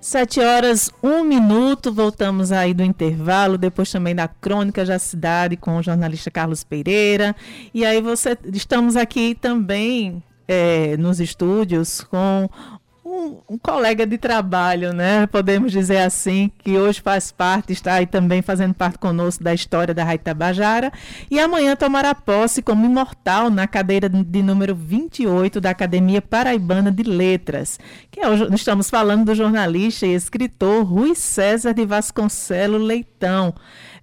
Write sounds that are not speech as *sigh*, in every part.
Sete horas, um minuto, voltamos aí do intervalo, depois também da Crônica da Cidade com o jornalista Carlos Pereira. E aí você estamos aqui também é, nos estúdios com um, um, colega de trabalho, né? Podemos dizer assim, que hoje faz parte, está aí também fazendo parte conosco da história da Raita Tabajara. E amanhã tomará posse como imortal na cadeira de número 28 da Academia Paraibana de Letras. Que é, estamos falando do jornalista e escritor Rui César de Vasconcelos Leitão,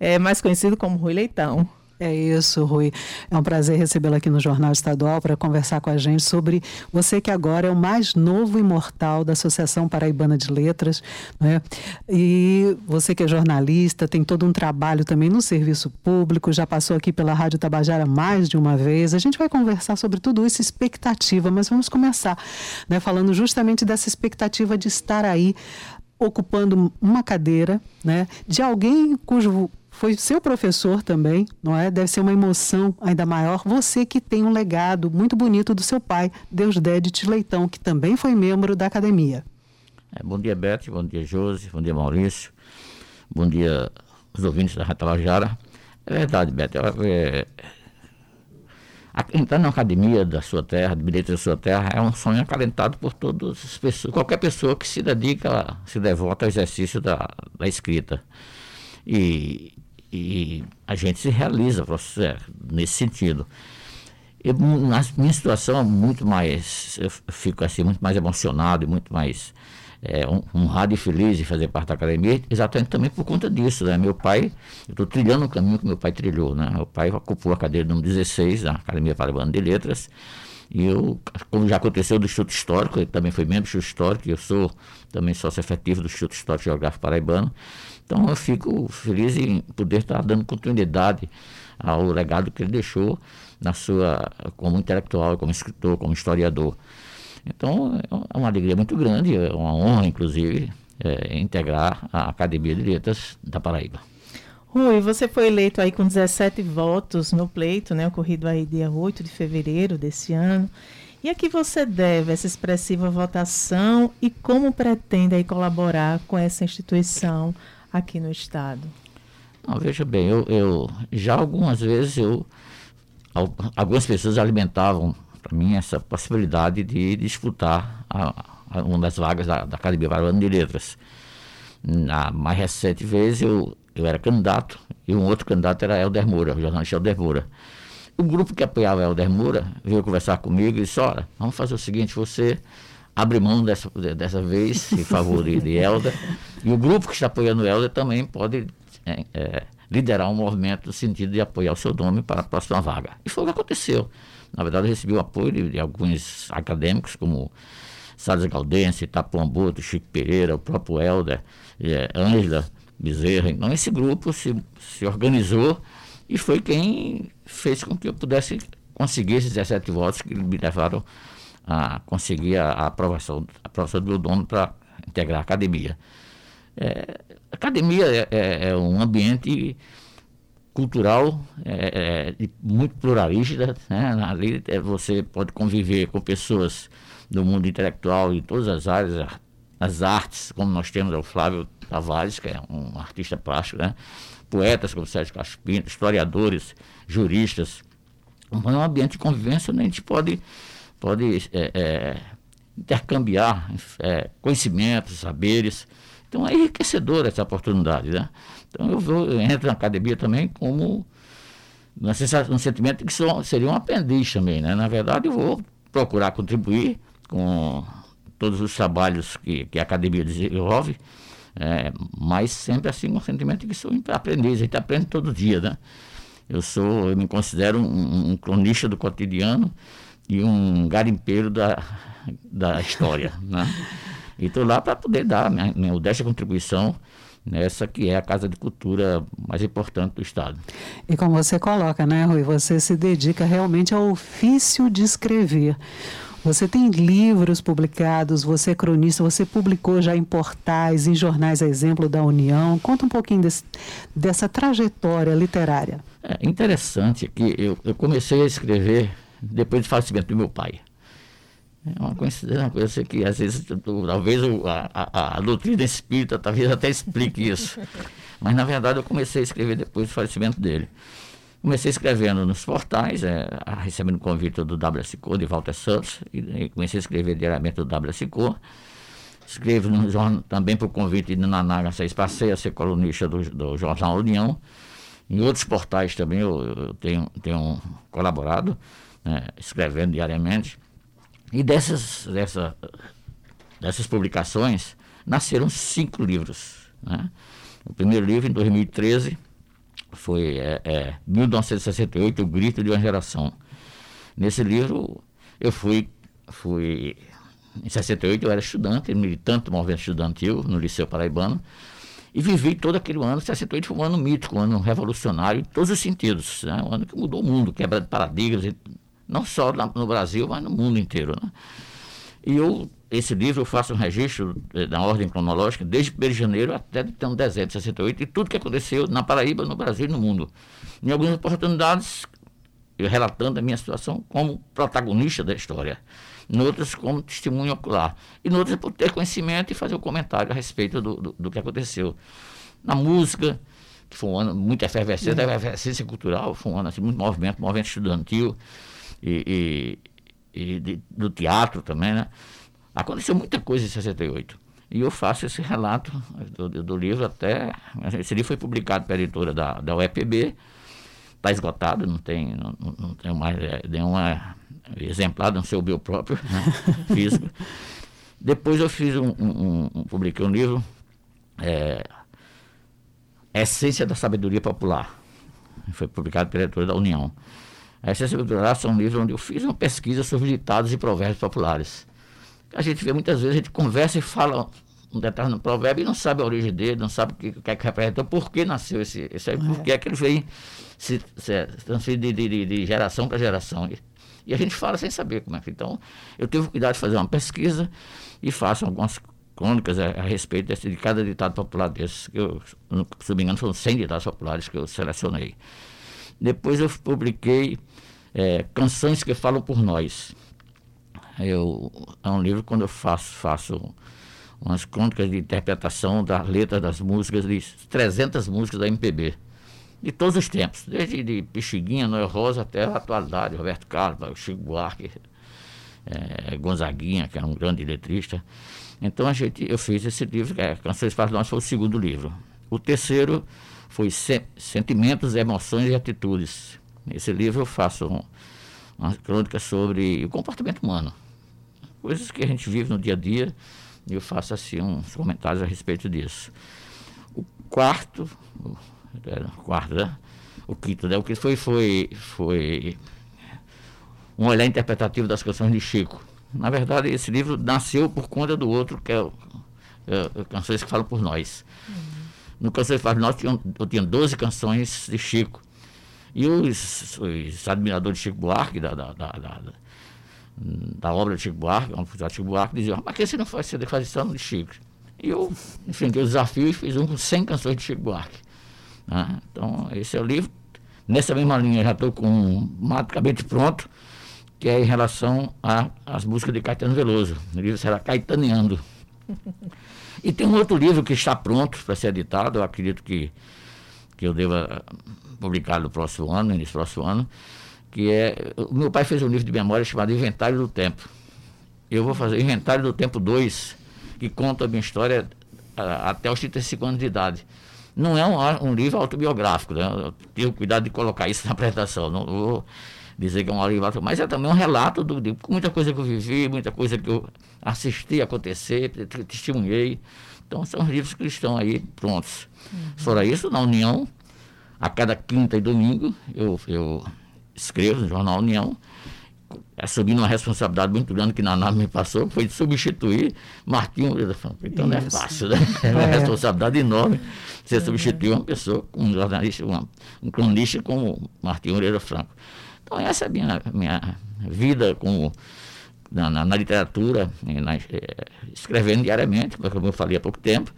é, mais conhecido como Rui Leitão. É isso, Rui. É um prazer recebê-lo aqui no Jornal Estadual para conversar com a gente sobre você que agora é o mais novo imortal da Associação Paraibana de Letras, né? E você que é jornalista, tem todo um trabalho também no serviço público, já passou aqui pela Rádio Tabajara mais de uma vez. A gente vai conversar sobre tudo isso, expectativa, mas vamos começar, né, falando justamente dessa expectativa de estar aí ocupando uma cadeira, né, de alguém cujo foi seu professor também, não é? Deve ser uma emoção ainda maior. Você que tem um legado muito bonito do seu pai, Deus Dédite Leitão, que também foi membro da academia. É, bom dia, Beth. Bom dia, Josi. Bom dia, Maurício. Bom dia, os ouvintes da Ratalajara. É verdade, Beth. É, entrar na academia da sua terra, de bilhete da sua terra, é um sonho acalentado por todas as pessoas, qualquer pessoa que se dedica, se devota ao exercício da, da escrita. E, e a gente se realiza é, nesse sentido. Eu, na minha situação é muito mais, eu fico assim, muito mais emocionado e muito mais é, honrado e feliz de fazer parte da academia, exatamente também por conta disso, né? Meu pai, eu estou trilhando o caminho que meu pai trilhou, né? Meu pai ocupou a cadeira número 16 da Academia Paraibana de Letras, e eu, como já aconteceu do Instituto Histórico, ele também foi membro do Instituto Histórico, eu sou também sócio efetivo do Instituto Histórico Geográfico Paraibano, então eu fico feliz em poder estar dando continuidade ao legado que ele deixou na sua como intelectual, como escritor, como historiador. Então é uma alegria muito grande, é uma honra, inclusive, é, integrar a Academia de Letras da Paraíba. Rui, você foi eleito aí com 17 votos no pleito, né, ocorrido aí dia 8 de fevereiro desse ano. E a que você deve essa expressiva votação e como pretende aí colaborar com essa instituição aqui no estado? Não, veja bem, eu, eu já algumas vezes eu algumas pessoas alimentavam para mim essa possibilidade de disputar a, a, uma das vagas da, da Academia Paraibana de Letras. Na mais recente vez eu, eu era candidato e um outro candidato era Helder Moura, o jornalista Helder Moura. O grupo que apoiava Helder Moura veio conversar comigo e disse, olha, vamos fazer o seguinte, você abre mão dessa, dessa vez em favor de, de Helder. E o grupo que está apoiando Helder também pode é, é, liderar um movimento no sentido de apoiar o seu nome para a próxima vaga. E foi o que aconteceu. Na verdade, eu recebi o apoio de, de alguns acadêmicos, como Salles Galdense, Tapuã Boto, Chico Pereira, o próprio Helder, é, Ângela Bezerra. Então, esse grupo se, se organizou e foi quem fez com que eu pudesse conseguir esses 17 votos que me levaram a conseguir a, a aprovação, a aprovação do meu dono para integrar a academia. É, academia é, é, é, um ambiente cultural é, é muito pluralista, né? ali é, você pode conviver com pessoas do mundo intelectual em todas as áreas, as artes, como nós temos o Flávio Tavares, que é um artista plástico, né? poetas como Sérgio Castro Pinto, historiadores, juristas. É um ambiente de convivência onde a gente pode pode é, é, intercambiar é, conhecimentos, saberes. Então é enriquecedora essa oportunidade. Né? Então eu, vou, eu entro na academia também como um sentimento de que sou, seria um aprendiz também. Né? Na verdade, eu vou procurar contribuir com todos os trabalhos que, que a academia desenvolve, é, mas sempre assim com um sentimento de que sou aprendiz, a gente aprende todo dia. Né? Eu sou, eu me considero um, um cronista do cotidiano e um garimpeiro da, da história. *laughs* né? E estou lá para poder dar minha, minha modesta contribuição nessa que é a Casa de Cultura mais importante do Estado. E como você coloca, né, Rui, você se dedica realmente ao ofício de escrever. Você tem livros publicados, você é cronista, você publicou já em portais, em jornais, a exemplo da União. Conta um pouquinho desse, dessa trajetória literária. É interessante que eu, eu comecei a escrever depois do falecimento do meu pai. É uma coincidência, uma coisa que às vezes, talvez a, a, a doutrina espírita talvez até explique isso. *laughs* Mas na verdade eu comecei a escrever depois do falecimento dele. Comecei escrevendo nos portais, é, recebendo convite do WSCO, de Walter Santos, e, e comecei a escrever diariamente do WSCO. Escrevo no jornal, também por convite de Nanaga Passei a ser colunista do, do Jornal União. Em outros portais também eu, eu tenho, tenho colaborado, né, escrevendo diariamente. E dessas, dessa, dessas publicações nasceram cinco livros. Né? O primeiro livro, em 2013, foi é, é, 1968, O Grito de uma Geração. Nesse livro, eu fui, fui. Em 68, eu era estudante, militante do movimento estudantil no Liceu Paraibano. E vivi todo aquele ano. 68 foi um ano mítico, um ano revolucionário em todos os sentidos. Né? Um ano que mudou o mundo, quebra de paradigmas, não só no Brasil, mas no mundo inteiro. Né? E eu esse livro eu faço um registro eh, na ordem cronológica desde 1 de janeiro até então, dezembro de 68 e tudo que aconteceu na Paraíba, no Brasil e no mundo. Em algumas oportunidades, eu relatando a minha situação como protagonista da história, em outras como testemunho ocular, e em outras por ter conhecimento e fazer um comentário a respeito do, do, do que aconteceu. Na música, que foi um ano muito efervescente, é. efervescência cultural, foi um ano assim, muito movimento, movimento estudantil e, e, e de, do teatro também, né? Aconteceu muita coisa em 68. E eu faço esse relato do, do livro até. Esse livro foi publicado pela editora da, da UEPB, está esgotado, não tem, não, não tem mais é, nenhuma exemplar, não sei o meu próprio, né, *laughs* físico. Depois eu fiz um, um, um, publiquei um livro, é, Essência da Sabedoria Popular. Foi publicado pela editora da União. A Essência Popular são um livro onde eu fiz uma pesquisa sobre ditados e provérbios populares a gente vê muitas vezes, a gente conversa e fala um determinado provérbio e não sabe a origem dele, não sabe o que, que é que representa, por que nasceu esse, esse aí, por que é que ele vem se, se transferir de, de, de, geração para geração. E, e, a gente fala sem saber como é que. Então, eu tive cuidado de fazer uma pesquisa e faço algumas crônicas a, a respeito desse, de cada ditado popular desses, que eu, se não me engano, foram 100 ditados populares que eu selecionei. Depois eu publiquei é, canções que falam por nós. Eu, é um livro quando eu faço, faço umas crônicas de interpretação das letras das músicas, de 300 músicas da MPB. De todos os tempos, desde de Pixiguinha, Noel Rosa até a atualidade, Roberto Carlos, Chico Buarque, é, Gonzaguinha, que era um grande letrista. Então a gente, eu fiz esse livro, que é Canções para Nós, foi o segundo livro. O terceiro foi Sentimentos, Emoções e Atitudes. Nesse livro eu faço um, uma crônica sobre o comportamento humano coisas que a gente vive no dia a dia, e eu faço assim uns comentários a respeito disso. O quarto, o, o quarto, né? O quinto, né? O que foi, foi, foi um olhar interpretativo das canções de Chico. Na verdade, esse livro nasceu por conta do outro, que é, o, é, é Canções que Falam por Nós. Uhum. No Canções que Falam por Nós, eu, eu tinha 12 canções de Chico. E os, os admiradores de Chico Buarque, da, da, da, da da obra de Chico Buarque, um de Chico Buarque, dizia, mas que você não faz CD faz isso de Chico? E eu enfrentei o desafio e fiz um com 100 canções de Chico Buarque. Né? Então, esse é o livro. Nessa mesma linha, já estou com um praticamente pronto, que é em relação às músicas de Caetano Veloso. O livro será Caetaneando. E tem um outro livro que está pronto para ser editado, eu acredito que, que eu deva publicar no próximo ano, nesse próximo ano, que é. O meu pai fez um livro de memória chamado Inventário do Tempo. Eu vou fazer Inventário do Tempo 2, que conta a minha história a, até os 35 anos de idade. Não é um, um livro autobiográfico, né? Eu tenho cuidado de colocar isso *laughs* na apresentação. Não vou dizer que é um livro mas é também um relato do, de muita coisa que eu vivi, muita coisa que eu assisti acontecer, testemunhei. Então são livros que estão aí prontos. Uhum. Fora isso, na União, a cada quinta e domingo, eu, eu escrevo no Jornal União, assumindo uma responsabilidade muito grande que Naná me passou, foi de substituir Franco. Então Isso. não é fácil, né? É uma é. responsabilidade enorme você substituir uma pessoa, um jornalista, uma, um cronista como Martinho Moreira Franco. Então essa é a minha, minha vida como na, na, na literatura, na, é, escrevendo diariamente, como eu falei há pouco tempo,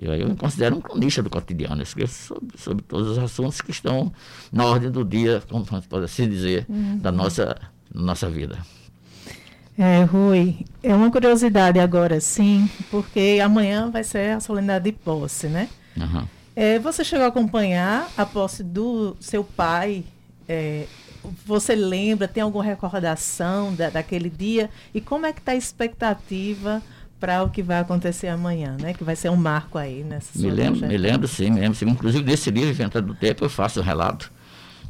eu, eu me considero um cronista do cotidiano. Eu escrevo sobre, sobre, todos os assuntos que estão na ordem do dia, como pode assim dizer, uhum. da nossa, nossa vida. É, Rui, é uma curiosidade agora, sim, porque amanhã vai ser a solenidade de posse, né? Uhum. É, você chegou a acompanhar a posse do seu pai? É, você lembra, tem alguma recordação da, daquele dia? E como é que está a expectativa para o que vai acontecer amanhã, né? Que vai ser um marco aí nessa Me lembro, me lembro sim, me lembro sim. Inclusive desse livro, Inventando do Tempo, eu faço um relato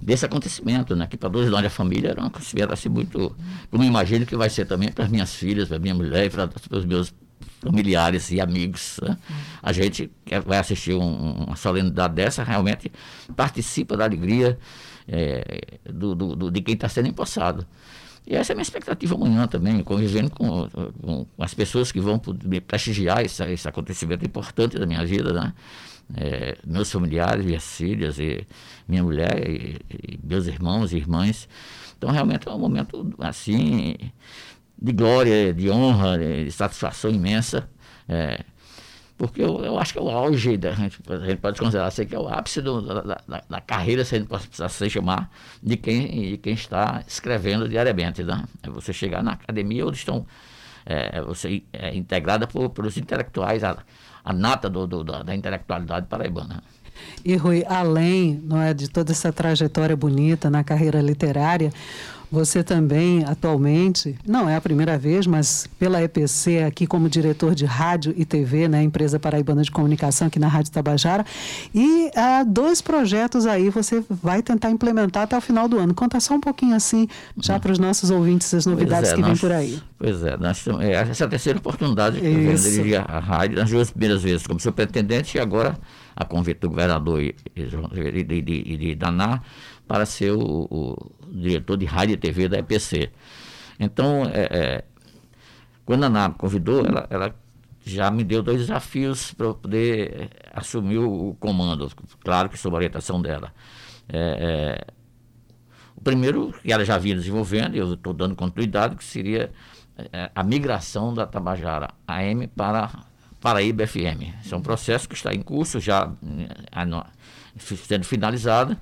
desse acontecimento, né? Que para dois nós da família era um acontecimento assim muito, como eu imagino que vai ser também para as minhas filhas, para minha mulher, para os meus familiares e amigos. Né? A gente que vai assistir um, uma solenidade dessa realmente participa da alegria é, do, do, do, de quem está sendo empossado. E essa é a minha expectativa amanhã também, convivendo com, com as pessoas que vão me prestigiar esse, esse acontecimento importante da minha vida, né? É, meus familiares, minhas filhas, e minha mulher, e, e meus irmãos e irmãs. Então, realmente é um momento, assim, de glória, de honra, de satisfação imensa. É, porque eu, eu, acho que é o auge, da, gente, a gente pode considerar assim, que é o ápice do, da, da, da, carreira, se a gente pode se chamar, de quem, de quem está escrevendo diariamente. Né? É você chegar na academia onde estão, é, você é integrada por, pelos intelectuais, a, a nata do, do, da, da intelectualidade paraibana. E Rui, além não é, de toda essa trajetória bonita na carreira literária, você também, atualmente, não é a primeira vez, mas pela EPC, aqui como diretor de rádio e TV, né, empresa paraibana de comunicação aqui na Rádio Tabajara. E há ah, dois projetos aí você vai tentar implementar até o final do ano. Conta só um pouquinho assim, já para os nossos ouvintes, as novidades é, que nós, vêm por aí. Pois é, nós, é, essa é a terceira oportunidade que eu dirigir a rádio, nas duas primeiras vezes como superintendente e agora a convite do governador e, de, de, de Daná para ser o, o, diretor de rádio e TV da EPC. Então, é, é, quando a me convidou, ela, ela já me deu dois desafios para eu poder assumir o, o, comando, claro que sob a orientação dela. É, é o primeiro, que ela já vinha desenvolvendo, e eu estou dando continuidade, que seria é, a migração da Tabajara AM para Paraíba FM. Esse é um processo que está em curso, já é, sendo finalizado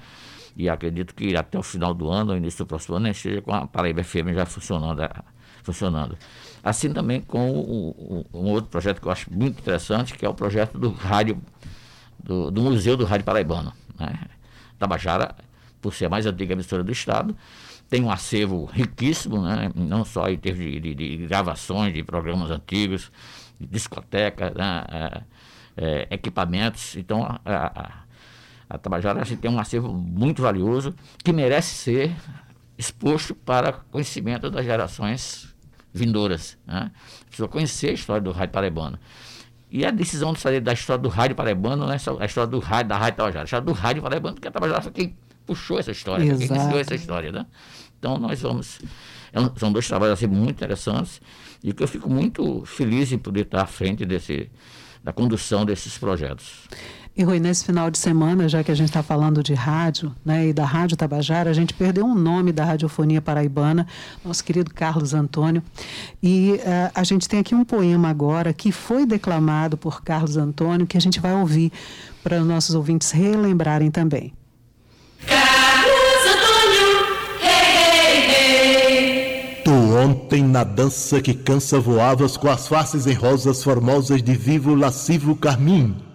e acredito que até o final do ano, ou início do próximo ano, esteja com a Paraíba FM já funcionando. funcionando. Assim também com o, o, um outro projeto que eu acho muito interessante, que é o projeto do rádio, do, do Museu do Rádio Paraibano. Né? Tabajara, por ser a mais antiga emissora do Estado, tem um acervo riquíssimo, né? não só em termos de, de, de gravações de programas antigos, de discoteca, né? é, é, equipamentos. Então, a, a, a Tabajara a gente tem um acervo muito valioso que merece ser exposto para conhecimento das gerações vindouras. Né? Precisa conhecer a história do rádio paraibano. E a decisão de sair da história do rádio paraibano não é só a história do rádio, da rádio Tabajara, a história do rádio paraibano, porque a Tabajara foi quem puxou essa história, Exato. quem iniciou essa história. Né? Então nós vamos. É são dois trabalhos assim, muito interessantes e que eu fico muito feliz em poder estar à frente desse, da condução desses projetos. E Rui, nesse final de semana, já que a gente está falando de rádio, né, e da Rádio Tabajara, a gente perdeu um nome da radiofonia paraibana, nosso querido Carlos Antônio. E uh, a gente tem aqui um poema agora que foi declamado por Carlos Antônio, que a gente vai ouvir para os nossos ouvintes relembrarem também. Carlos Antônio, hey, hey, hey. Tu ontem na dança que cansa voavas com as faces em rosas formosas de vivo lascivo carmim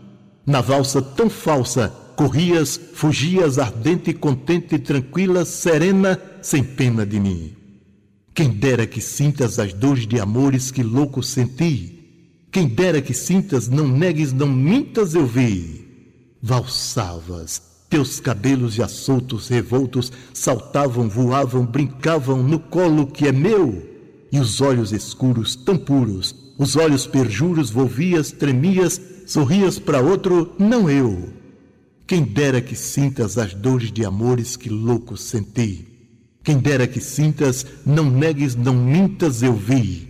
na valsa tão falsa, corrias, fugias ardente, contente, tranquila, serena, sem pena de mim. Quem dera que sintas as dores de amores que louco senti. Quem dera que sintas, não negues, não mintas, eu vi. Valsavas, teus cabelos já soltos, revoltos, saltavam, voavam, brincavam no colo que é meu. E os olhos escuros, tão puros, os olhos perjuros, volvias, tremias, sorrias para outro, não eu. Quem dera que sintas as dores de amores que louco senti. Quem dera que sintas, não negues, não mintas, eu vi.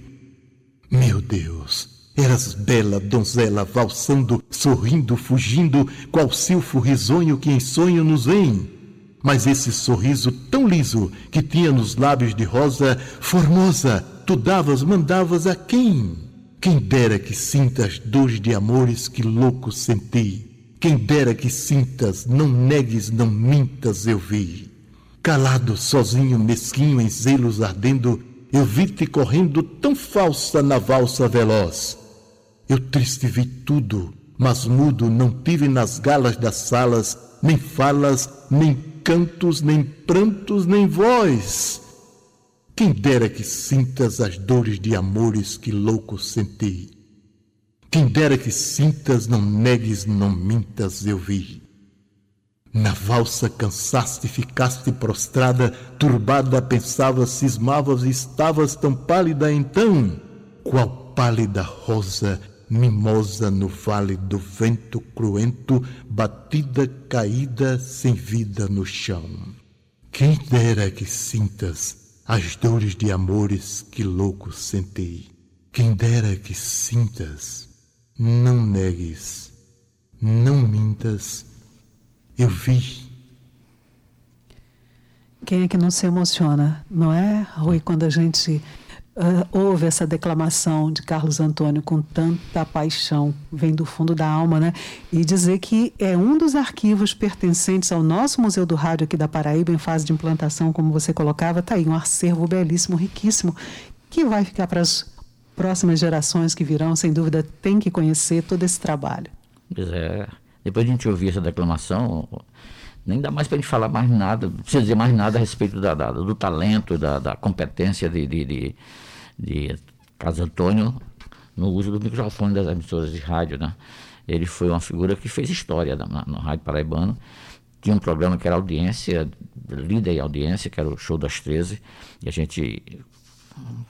Meu Deus, eras bela donzela valsando, sorrindo, fugindo, qual silfo risonho que em sonho nos vem. Mas esse sorriso tão liso que tinha nos lábios de rosa, formosa, tu davas, mandavas a quem? Quem dera que sintas dores de amores que louco senti. Quem dera que sintas, não negues, não mintas, eu vi. Calado, sozinho, mesquinho, em zelos ardendo, eu vi-te correndo tão falsa na valsa veloz. Eu triste vi tudo, mas mudo não tive nas galas das salas, nem falas, nem cantos, nem prantos, nem voz. Quem dera que sintas as dores de amores que louco senti. Quem dera que sintas, não negues, não mintas, eu vi. Na valsa cansaste, ficaste prostrada, turbada, pensavas, cismavas e estavas tão pálida então, qual pálida rosa, mimosa no vale do vento cruento, batida, caída, sem vida no chão. Quem dera que sintas as dores de amores que louco senti. Quem dera que sintas, não negues, não mintas, eu vi. Quem é que não se emociona, não é, Rui, quando a gente uh, ouve essa declamação de Carlos Antônio com tanta paixão, vem do fundo da alma, né? E dizer que é um dos arquivos pertencentes ao nosso Museu do Rádio aqui da Paraíba, em fase de implantação, como você colocava, está aí um acervo belíssimo, riquíssimo, que vai ficar para as próximas gerações que virão, sem dúvida, tem que conhecer todo esse trabalho. Pois é. Depois de a gente ouvir essa declamação, nem dá mais para a gente falar mais nada, não precisa dizer mais nada a respeito da, da do talento, da, da competência de, de, de, de Carlos Antônio no uso do microfone das emissoras de rádio. Né? Ele foi uma figura que fez história na, no Rádio Paraibano. Tinha um programa que era audiência, líder e audiência, que era o Show das 13, e a gente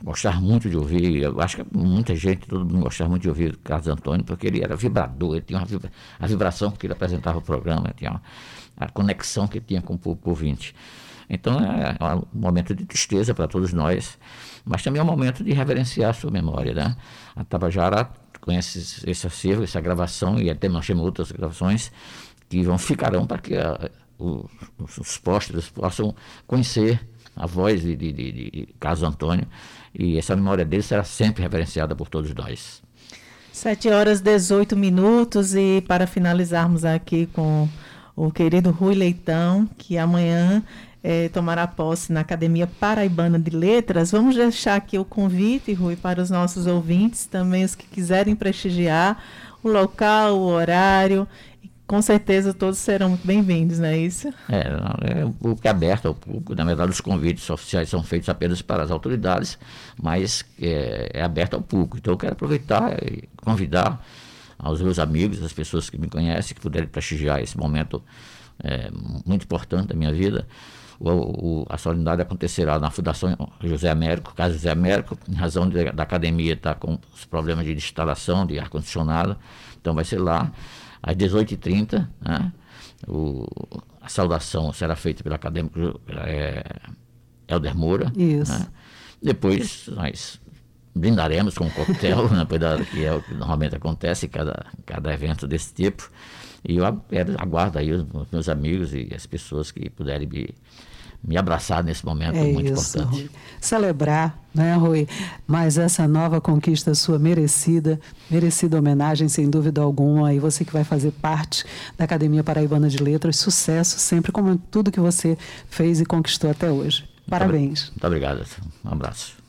gostava muito de ouvir, eu acho que muita gente, todo mundo gostava muito de ouvir Carlos Antônio, porque ele era vibrador, ele tinha uma vibra, a vibração que ele apresentava o programa, tinha uma, a conexão que tinha com o público ouvinte. Então é, é um momento de tristeza para todos nós, mas também é um momento de reverenciar a sua memória. Né? A Tabajara conhece esse acervo, essa gravação, e até nós temos outras gravações que vão ficarão para que a, o, os postos possam conhecer a voz de, de, de, de Carlos Antônio, e essa memória dele será sempre reverenciada por todos nós. 7 horas 18 minutos, e para finalizarmos aqui com o querido Rui Leitão, que amanhã é, tomará posse na Academia Paraibana de Letras. Vamos deixar aqui o convite, Rui, para os nossos ouvintes, também os que quiserem prestigiar o local, o horário com certeza todos serão muito bem-vindos, não é isso? É, é o público é aberto ao público. Na verdade, os convites oficiais são feitos apenas para as autoridades, mas é, é aberto ao público. Então, eu quero aproveitar e convidar aos meus amigos, as pessoas que me conhecem, que puderem prestigiar esse momento é, muito importante da minha vida. O, o, a solenidade acontecerá na Fundação José Américo, Casa José Américo, em razão de, da academia estar com os problemas de instalação, de ar-condicionado. Então, vai ser lá às 18h30, né? O, a saudação será feita pelo acadêmico é, Helder Moura. Isso. Né? Depois nós brindaremos com um coquetel, né, que é o que normalmente acontece em cada, cada evento desse tipo. E eu aguardo aí os meus amigos e as pessoas que puderem me me abraçar nesse momento é muito isso, importante. Celebrar, né, Rui? Mas essa nova conquista sua merecida, merecida homenagem, sem dúvida alguma. E você que vai fazer parte da Academia Paraibana de Letras, sucesso sempre, como tudo que você fez e conquistou até hoje. Parabéns. Muito obrigado. Um abraço.